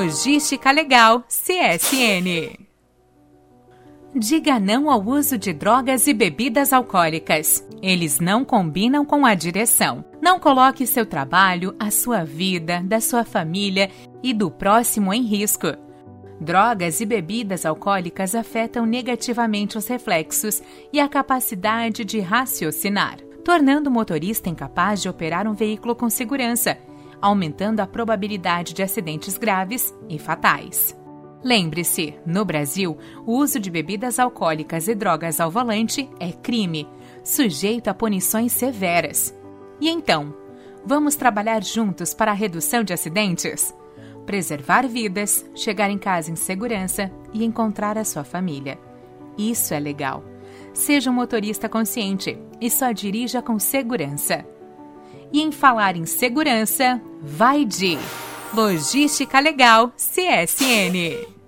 Logística Legal CSN. Diga não ao uso de drogas e bebidas alcoólicas. Eles não combinam com a direção. Não coloque seu trabalho, a sua vida, da sua família e do próximo em risco. Drogas e bebidas alcoólicas afetam negativamente os reflexos e a capacidade de raciocinar, tornando o motorista incapaz de operar um veículo com segurança, aumentando a probabilidade de acidentes graves e fatais. Lembre-se, no Brasil, o uso de bebidas alcoólicas e drogas ao volante é crime, sujeito a punições severas. E então, vamos trabalhar juntos para a redução de acidentes? preservar vidas, chegar em casa em segurança e encontrar a sua família. Isso é legal. Seja um motorista consciente e só dirija com segurança. E em falar em segurança, vai de Logística Legal CSN.